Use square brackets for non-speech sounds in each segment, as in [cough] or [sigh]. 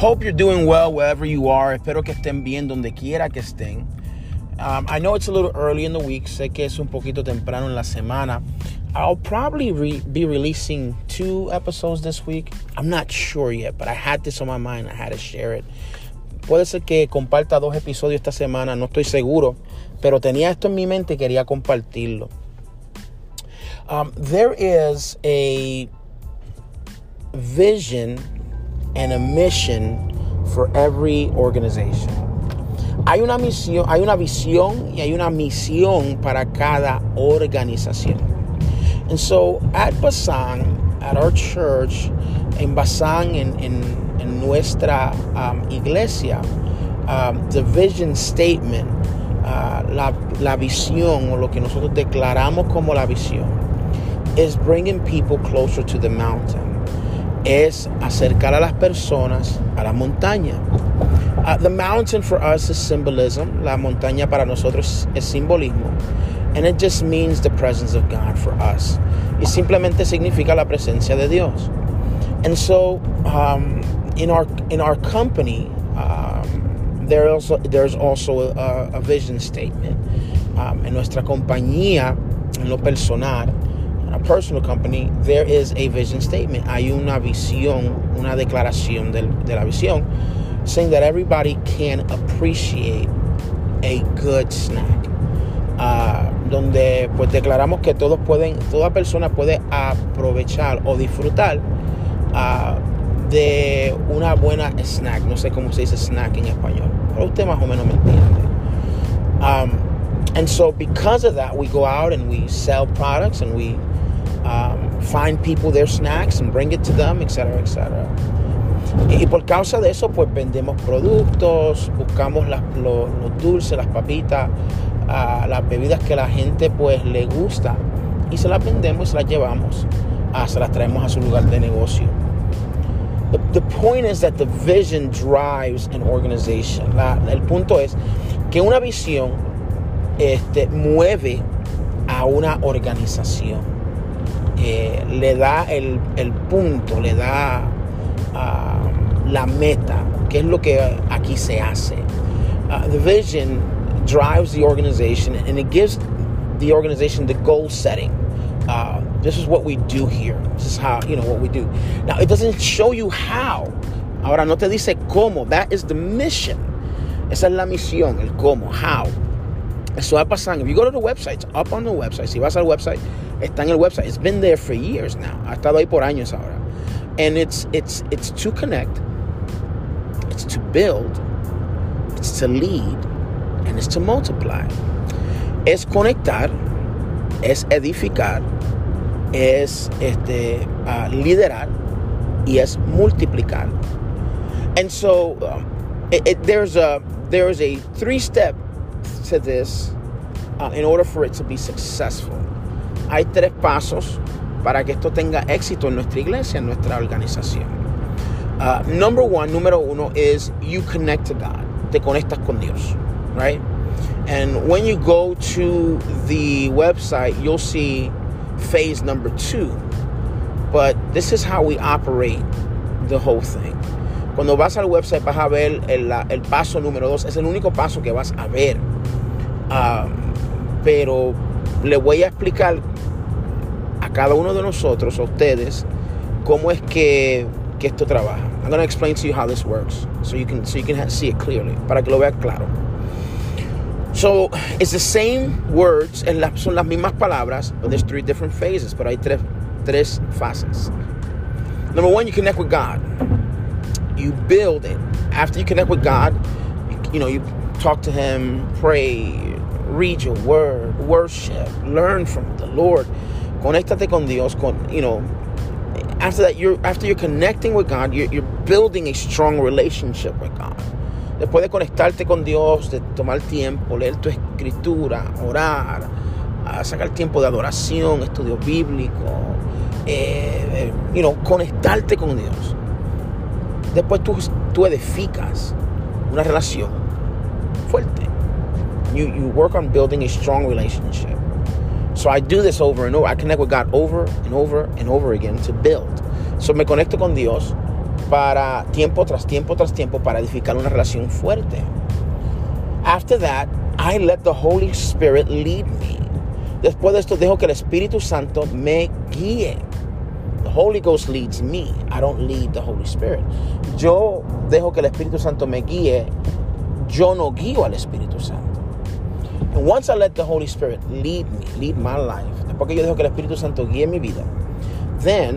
Hope you're doing well wherever you are. Espero que estén bien donde quiera que estén. Um, I know it's a little early in the week. Sé que es un poquito temprano en la semana. I'll probably re be releasing two episodes this week. I'm not sure yet, but I had this on my mind. I had to share it. Puede ser que comparta dos episodios esta semana, no estoy seguro, pero tenía esto en mi mente y quería compartirlo. Um, there is a vision and a mission for every organization. Hay una misión, hay una visión y hay una misión para cada organización. And so at Basan, at our church, in Basan, in, en, en nuestra um, iglesia, um, the vision statement, uh, la, la visión o lo que nosotros declaramos como la visión, is bringing people closer to the mountain. Es acercar a las personas a la montaña. Uh, the mountain for us is symbolism. La montaña para nosotros es simbolismo. And it just means the presence of God for us. Y simplemente significa la presencia de Dios. And so, um, in our in our company, um, there also there's also a, a vision statement. Um, en nuestra compañía, en lo personal, a personal company, there is a vision statement. Hay una visión, una declaración de, de la visión, saying that everybody can appreciate a good snack. Uh, donde pues declaramos que todos pueden, toda persona puede aprovechar o disfrutar uh, de una buena snack. No sé cómo se dice snack en español, pero usted más o menos me entiende. Um, and so because of that, we go out and we sell products and we um, find people their snacks and bring it to them, etc., etc. Y por causa de eso, pues vendemos productos, buscamos los, dulces, las papitas, uh, las bebidas que la gente pues le gusta y se las vendemos y se las llevamos, uh, se las traemos a su lugar de negocio. The, the point is that the vision drives an organization. El punto es que una visión este, mueve a una organización. Le da el, el, punto, le da uh, la meta, que es lo que aquí se hace. Uh, the vision drives the organization and it gives the organization the goal setting. Uh, this is what we do here. This is how, you know, what we do. Now, it doesn't show you how. Ahora no te dice cómo. That is the mission. Esa es la misión, el cómo, how. Eso va pasando. If you go to the website, it's up on the website. Si vas al website, está en el website. It's been there for years now. Ha estado ahí por años ahora. And it's it's it's to connect. It's to build. It's to lead, and it's to multiply. Es conectar, es edificar, es este uh, liderar y es multiplicar. And so um, it, it, there's a there's a three step to this uh, in order for it to be successful. Hay tres pasos para que esto tenga éxito en nuestra iglesia, en nuestra organización. Uh, number one, número uno, is you connect to God. Te conectas con Dios, right? And when you go to the website, you'll see phase number two. But this is how we operate the whole thing. Cuando vas al website vas a ver el, el paso número dos. Es el único paso que vas a ver. Um, pero le voy a explicar a cada uno de nosotros, a ustedes, cómo es que, que esto trabaja. I'm going to explain to you how this works so you can, so you can see it clearly, para que lo veas claro. So, it's the same words, son las mismas palabras, but there's three different phases, pero hay tres, tres fases. Number one, you connect with God. You build it. After you connect with God, you know, you talk to Him, pray, read your word, worship, learn from the Lord. Conéctate con Dios, con, you know, after that, you're, after you're connecting with God, you're, building a strong relationship with God. Después de conectarte con Dios, de tomar tiempo, leer tu escritura, orar, sacar tiempo de adoración, estudio bíblico, eh, you know, conectarte con Dios. Después tú, tú edificas una relación fuerte. You, you work on building a strong relationship. So I do this over and over. I connect with God over and over and over again to build. So me conecto con Dios para tiempo tras tiempo tras tiempo para edificar una relación fuerte. After that, I let the Holy Spirit lead me. Después de esto dejo que el Espíritu Santo me guíe. The Holy Ghost leads me. I don't lead the Holy Spirit. Yo dejo que el Espíritu Santo me guíe. Yo no guío al Espíritu Santo. Once I let the Holy Spirit lead me, lead my life, después que yo dejo que el Espíritu Santo guíe mi vida, then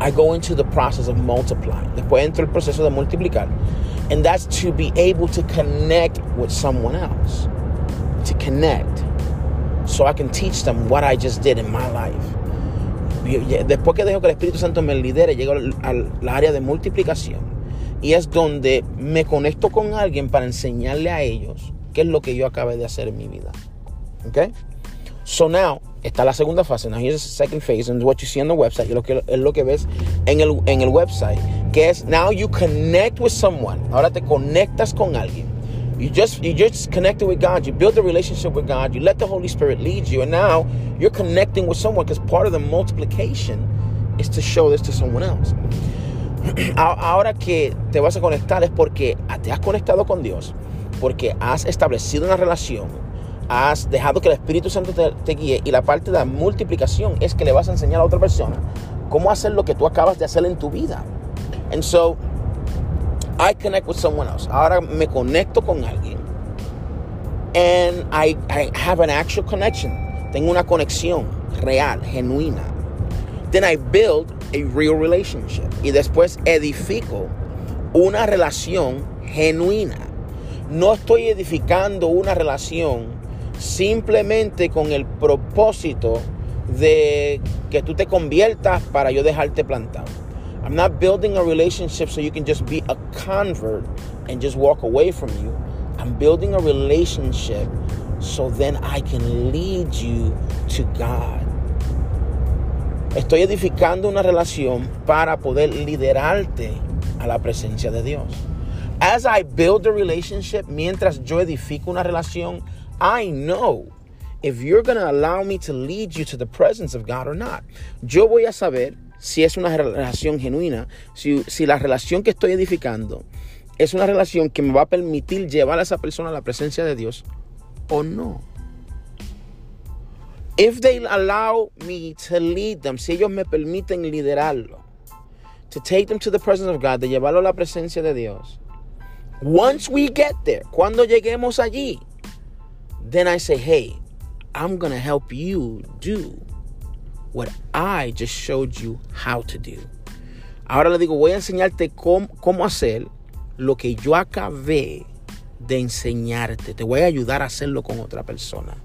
I go into the process of multiplying. Después entro el proceso de multiplicar. And that's to be able to connect with someone else. To connect. So I can teach them what I just did in my life. Después que dejo que el Espíritu Santo me lidere, llego al área de multiplicación. Y es donde me conecto con alguien para enseñarle a ellos qué es lo que yo acabé de hacer en mi vida. Okay? So now, está la segunda fase. Now here's the second phase, and what you see on the website, es lo que, es lo que ves en el, en el website, que es now you connect with someone. Ahora te conectas con alguien. You just you just connected with God. You build a relationship with God. You let the Holy Spirit lead you, and now you're connecting with someone because part of the multiplication is to show this to someone else. [clears throat] Ahora que te vas a conectar es porque te has conectado con Dios, porque has establecido una relación has dejado que el Espíritu Santo te, guíe y la parte de la multiplicación es que le vas a enseñar a otra persona cómo hacer lo que tú acabas de hacer en tu vida. And so, I connect with someone else. Ahora me conecto con alguien. And I, have an actual connection. Tengo una conexión real, genuina. Then I build a real relationship. Y después edifico una relación genuina. No estoy edificando una relación simplemente con el propósito de que tú te conviertas para yo dejarte plantado. I'm not building a relationship so you can just be a convert and just walk away from you. I'm building a relationship so then I can lead you to God. Estoy edificando una relación para poder liderarte a la presencia de Dios. As I build a relationship, mientras yo edifico una relación, I know if you're going to allow me to lead you to the presence of God or not. Yo voy a saber si es una relación genuina, si, si la relación que estoy edificando es una relación que me va a permitir llevar a esa persona a la presencia de Dios o no. If they allow me to lead them, si ellos me permiten liderarlo, to take them to the presence of God, de llevarlo a la presencia de Dios. Once we get there, cuando lleguemos allí, then I say, hey, I'm going to help you do what I just showed you how to do. Ahora le digo, voy a enseñarte cómo, cómo hacer lo que yo acabé de enseñarte. Te voy a ayudar a hacerlo con otra persona.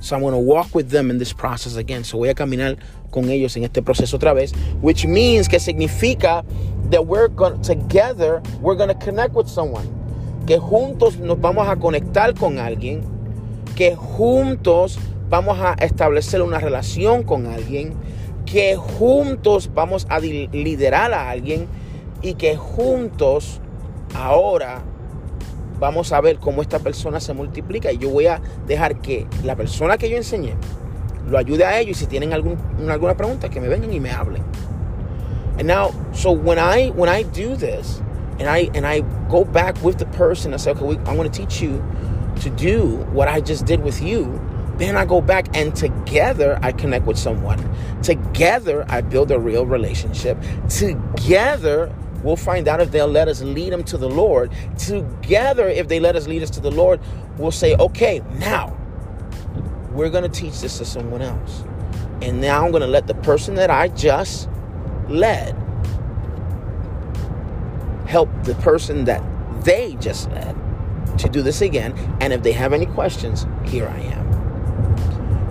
So I'm going to walk with them in this process again. So voy a caminar con ellos en este proceso otra vez, which means que significa that we're going together, we're going to connect with someone. Que juntos nos vamos a conectar con alguien, que juntos vamos a establecer una relación con alguien, que juntos vamos a liderar a alguien. Y que juntos ahora vamos a ver cómo esta persona se multiplica y yo voy a dejar que la persona que yo enseñé lo ayude a ellos y si tienen algún, alguna pregunta que me vengan y me hablen. And now, so when I when I do this, and I and I go back with the person and say, okay, we, I'm going to teach you to do what I just did with you. Then I go back and together I connect with someone. Together I build a real relationship. Together we'll find out if they'll let us lead them to the Lord. Together, if they let us lead us to the Lord, we'll say, okay, now we're going to teach this to someone else. And now I'm going to let the person that I just led help the person that they just led to do this again. And if they have any questions, here I am.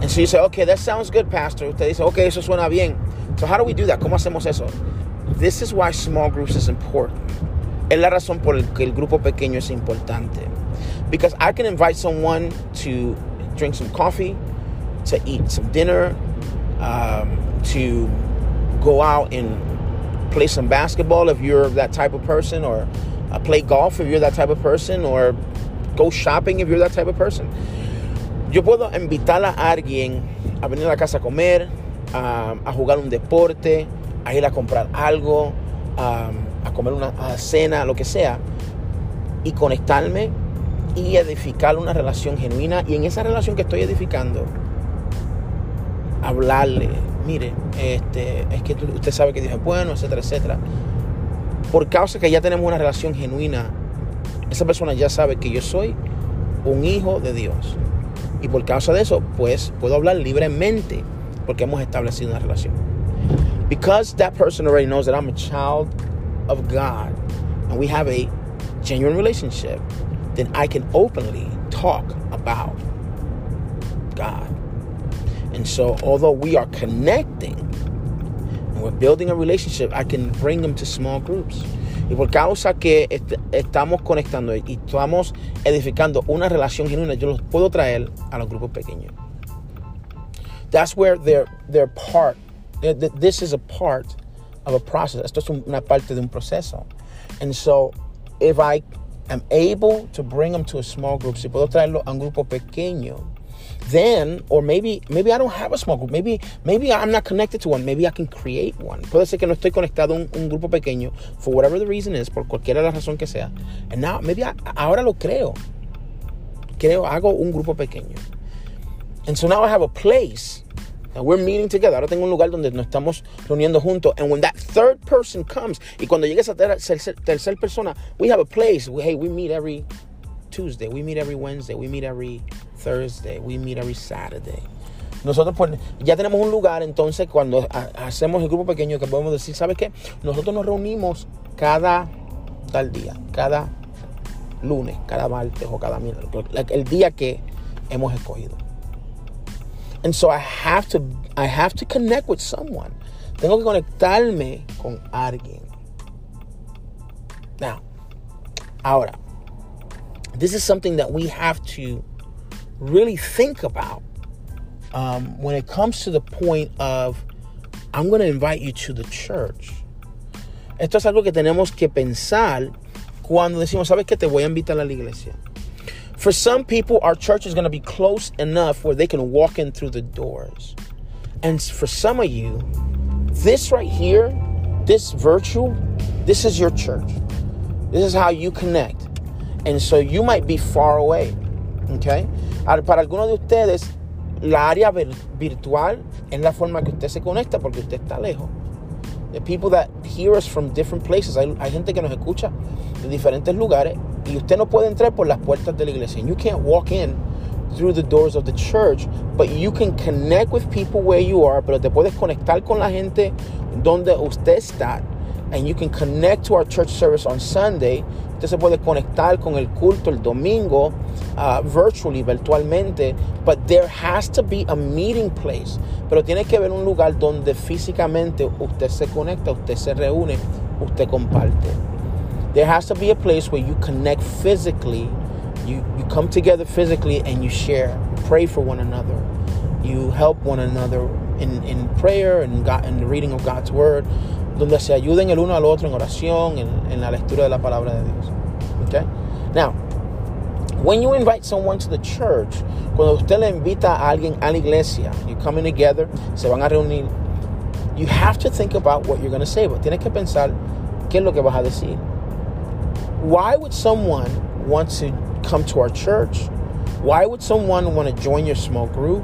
And so you say, okay, that sounds good, Pastor. They say, okay, eso suena bien. So how do we do that? ¿Cómo hacemos eso? This is why small groups is important. Es la razón por la que el grupo pequeño es importante. Because I can invite someone to drink some coffee, to eat some dinner, um, to go out and play some basketball if you're that type of person, or uh, play golf if you're that type of person, or go shopping if you're that type of person. Yo puedo invitar a alguien a venir a casa a comer, a jugar un deporte, a ir a comprar algo, a comer una cena, lo que sea, y conectarme y edificar una relación genuina. Y en esa relación que estoy edificando, hablarle, mire, este, es que usted sabe que Dios es bueno, etcétera, etcétera. Por causa que ya tenemos una relación genuina, esa persona ya sabe que yo soy un hijo de Dios. Y por causa de eso, pues puedo hablar libremente porque hemos establecido una relación. Because that person already knows that I'm a child of God and we have a genuine relationship, then I can openly talk about God. And so, although we are connecting and we're building a relationship, I can bring them to small groups. Y por causa que est estamos conectando y estamos edificando una relación genuina, yo los puedo traer a los grupos pequeños. That's where they're, they're part. This is a part of a process. Esto es una parte de un proceso. And so, if I am able to bring them to a small group, si puedo traerlo a un grupo pequeño, then or maybe maybe I don't have a small group. Maybe maybe I'm not connected to one. Maybe I can create one. Puede ser que no estoy conectado a un, un grupo pequeño for whatever the reason is, por cualquiera la razón que sea. And now maybe I, ahora lo creo. Creo hago un grupo pequeño. And so now I have a place we're meeting together. Ahora tengo un lugar donde nos estamos reuniendo juntos. And when that third person comes, y cuando llegue esa tercera tercer persona, we have a place. We, hey, we meet every Tuesday, we meet every Wednesday, we meet every Thursday, we meet every Saturday. Nosotros pues ya tenemos un lugar, entonces cuando hacemos el grupo pequeño que podemos decir, ¿sabes qué? Nosotros nos reunimos cada tal día, cada lunes, cada martes o cada miércoles, el día que hemos escogido. And so I have to I have to connect with someone. Tengo que conectarme con alguien. Now, ahora, this is something that we have to really think about um, when it comes to the point of I'm going to invite you to the church. Esto es algo que tenemos que pensar cuando decimos, ¿sabes que te voy a invitar a la iglesia? For some people, our church is going to be close enough where they can walk in through the doors. And for some of you, this right here, this virtual, this is your church. This is how you connect. And so you might be far away. Okay? Para algunos de ustedes, la área virtual es la forma que usted se conecta porque usted está lejos. The people that hear us from different places. Hay, hay gente que nos escucha de diferentes lugares y usted no puede entrar por las puertas de la iglesia. You can't walk in through the doors of the church, but you can connect with people where you are, pero te puedes conectar con la gente donde usted está. And you can connect to our church service on Sunday. Usted se puede conectar con el culto el domingo uh, virtually, virtualmente. But there has to be a meeting place. Pero tiene que haber un lugar donde físicamente usted se conecta, usted se reúne, usted comparte. There has to be a place where you connect physically. You, you come together physically and you share, pray for one another. You help one another in, in prayer and God, in the reading of God's word, donde se ayuden el uno al otro en oración, en, en la lectura de la palabra de Dios. Okay? Now, when you invite someone to the church, cuando usted le invita a alguien a la iglesia, you coming together, se van a reunir, you have to think about what you're going to say, but tienes que pensar qué es lo que vas a decir. Why would someone want to come to our church? Why would someone want to join your small group?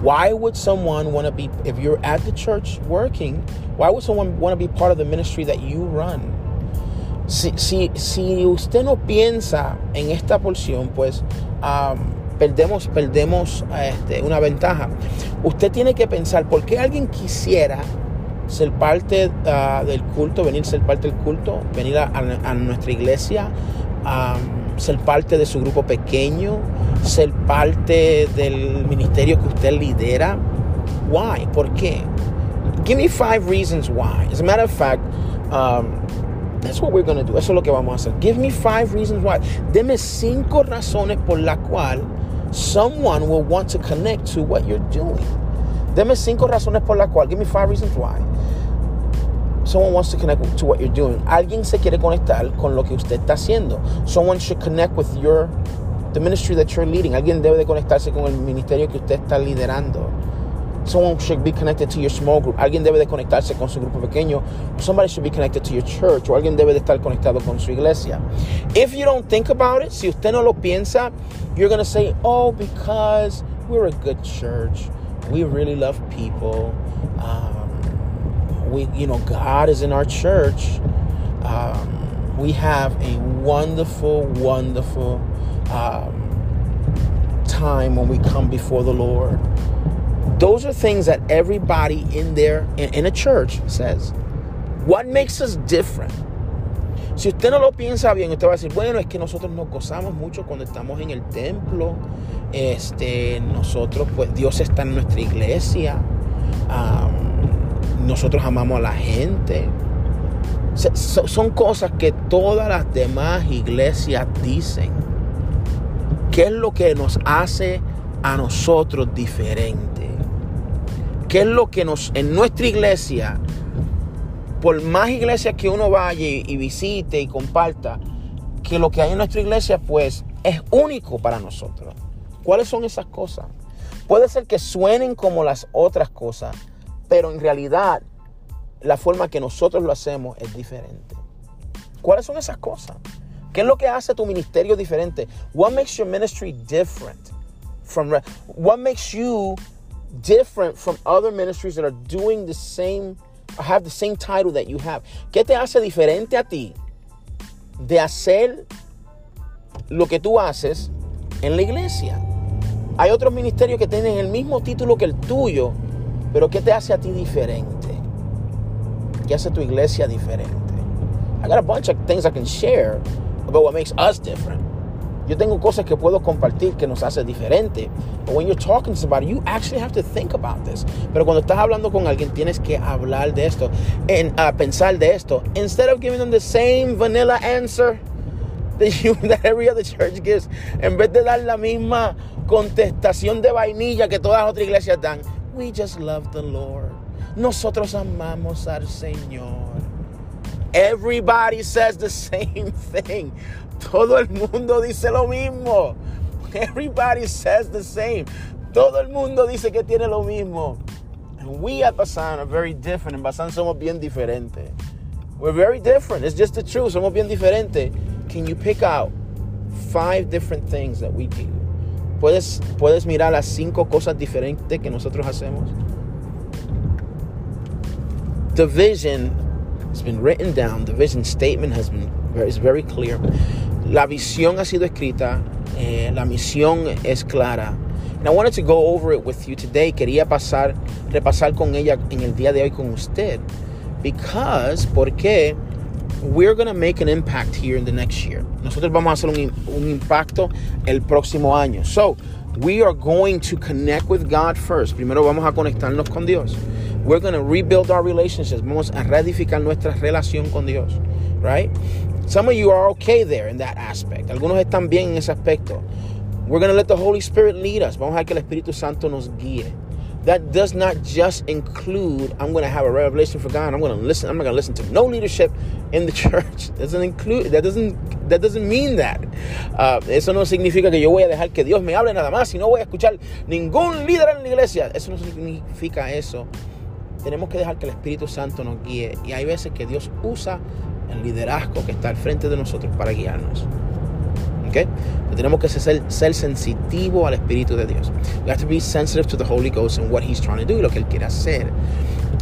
Why would someone want to be, if you're at the church working, why would someone want to be part of the ministry that you run? Si, si, si usted no piensa en esta porción, pues um, perdemos, perdemos este, una ventaja. Usted tiene que pensar, ¿por qué alguien quisiera ser parte uh, del culto, venir ser parte del culto, venir a, nuestra iglesia, um, ser parte de su grupo pequeño, ser parte del ministerio que usted lidera. Why? ¿Por qué? Give me five reasons why. As a matter of fact, um, that's what we're to do. Eso es lo que vamos a hacer. Give me five reasons why. Deme cinco razones por la cual someone will want to connect to what you're doing. Deme cinco razones por la cual. Give me five reasons why. Someone wants to connect to what you're doing. Alguien se quiere conectar con lo que usted está haciendo. Someone should connect with your the ministry that you're leading. Alguien debe de conectarse con el ministerio que usted está liderando. Someone should be connected to your small group. Alguien debe de conectarse con su grupo pequeño. Somebody should be connected to your church. O alguien debe de estar conectado con su iglesia. If you don't think about it, si usted no lo piensa, you're going to say, oh, because we're a good church. We really love people. Um, we, you know, God is in our church. Um, we have a wonderful, wonderful um, time when we come before the Lord. Those are things that everybody in there, in, in a church, says. What makes us different? Si usted no lo piensa bien, usted va a decir, bueno, es que nosotros nos gozamos mucho cuando estamos en el templo. Este, nosotros, pues Dios está en nuestra iglesia. Um, nosotros amamos a la gente. son cosas que todas las demás iglesias dicen. ¿Qué es lo que nos hace a nosotros diferente? ¿Qué es lo que nos en nuestra iglesia por más iglesias que uno vaya y visite y comparta, que lo que hay en nuestra iglesia pues es único para nosotros. ¿Cuáles son esas cosas? Puede ser que suenen como las otras cosas, pero en realidad la forma que nosotros lo hacemos es diferente. ¿Cuáles son esas cosas? ¿Qué es lo que hace tu ministerio diferente? What makes your ministry different from what makes you different from other ministries that are doing the same have the same title that you have. ¿Qué te hace diferente a ti de hacer lo que tú haces en la iglesia? Hay otros ministerios que tienen el mismo título que el tuyo, pero ¿qué te hace a ti diferente? ¿Qué hace tu iglesia diferente? I got a bunch of things I can share about what makes us different. Yo tengo cosas que puedo compartir que nos hace diferente. But when you're talking to somebody, you actually have to think about this. Pero cuando estás hablando con alguien, tienes que hablar de esto, en, uh, pensar de esto. Instead of giving them the same vanilla answer [laughs] that, you, that every other church gives, en vez de dar la misma contestación de vainilla que todas las otras iglesias dan, we just love the Lord. Nosotros amamos al Señor. Everybody says the [laughs] same thing. Todo el mundo dice lo mismo. Everybody says the same. Todo el mundo dice que tiene lo mismo. And we at Basan are very different. En Basan somos bien diferentes. We're very different. It's just the truth. Somos bien diferentes. Can you pick out five different things that we do? ¿Puedes, puedes mirar las cinco cosas diferentes que nosotros hacemos? The vision has been written down. The vision statement has been is very clear. La visión ha sido escrita, eh, la misión es clara. And I wanted to go over it with you today. Quería pasar, repasar con ella en el día de hoy con usted. Because, porque we're going to make an impact here in the next year. Nosotros vamos a hacer un, un impacto el próximo año. So, we are going to connect with God first. Primero vamos a conectarnos con Dios. We're going to rebuild our relationships. Vamos a reedificar nuestra relación con Dios. Right? Some of you are okay there in that aspect. Algunos están bien en ese aspecto. We're going to let the Holy Spirit lead us. Vamos a que el Espíritu Santo nos guíe. That does not just include I'm going to have a revelation for God. I'm going to listen. I'm not going to listen to no leadership in the [laughs] church. Doesn't include that doesn't that doesn't mean that. Uh, eso no significa que yo voy a dejar que Dios me hable nada más y no voy a escuchar ningún líder en la iglesia. Eso no significa eso. Tenemos que dejar que el Espíritu Santo nos guíe y hay veces que Dios usa el liderazgo que está al frente de nosotros para guiarnos. Okay? tenemos que ser, ser sensitivo al Espíritu de Dios. We have to be sensitive to the Holy Ghost and what He's trying to do, lo que Él quiere hacer.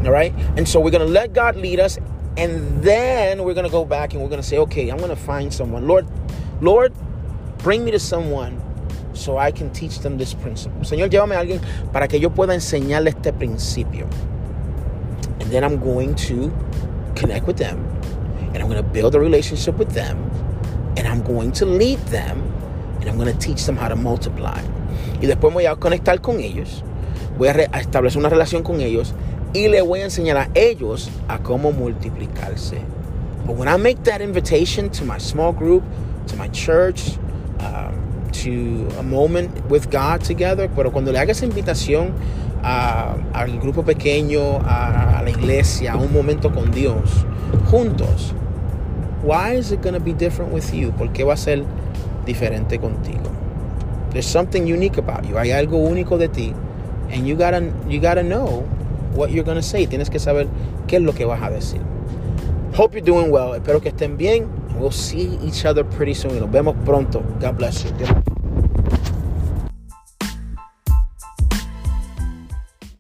All right? And so we're going to let God lead us, and then we're going to go back and we're going to say, okay, I'm going to find someone. Lord, Lord, bring me to someone so I can teach them this principle. Señor, llévame a alguien para que yo pueda enseñarle este principio. And then I'm going to connect with them and I'm going to build a relationship with them and I'm going to lead them and I'm going to teach them how to multiply. Y después voy a conectar con ellos, voy a, establecer una relación con ellos y le voy a enseñar a ellos a cómo multiplicarse. But when I make that invitation to my small group, to my church, um, to a moment with God together, pero cuando le haga esa invitación al grupo pequeño, a, a la iglesia, a un momento con Dios, juntos, why is it going to be different with you? ¿Por qué va a ser diferente contigo? There's something unique about you. Hay algo único de ti And you gotta, you gotta know what you're gonna say. Tienes que saber qué es lo que vas a decir. Hope you're doing well. Espero que estén bien. We'll see each other pretty soon. Nos vemos pronto. God bless you.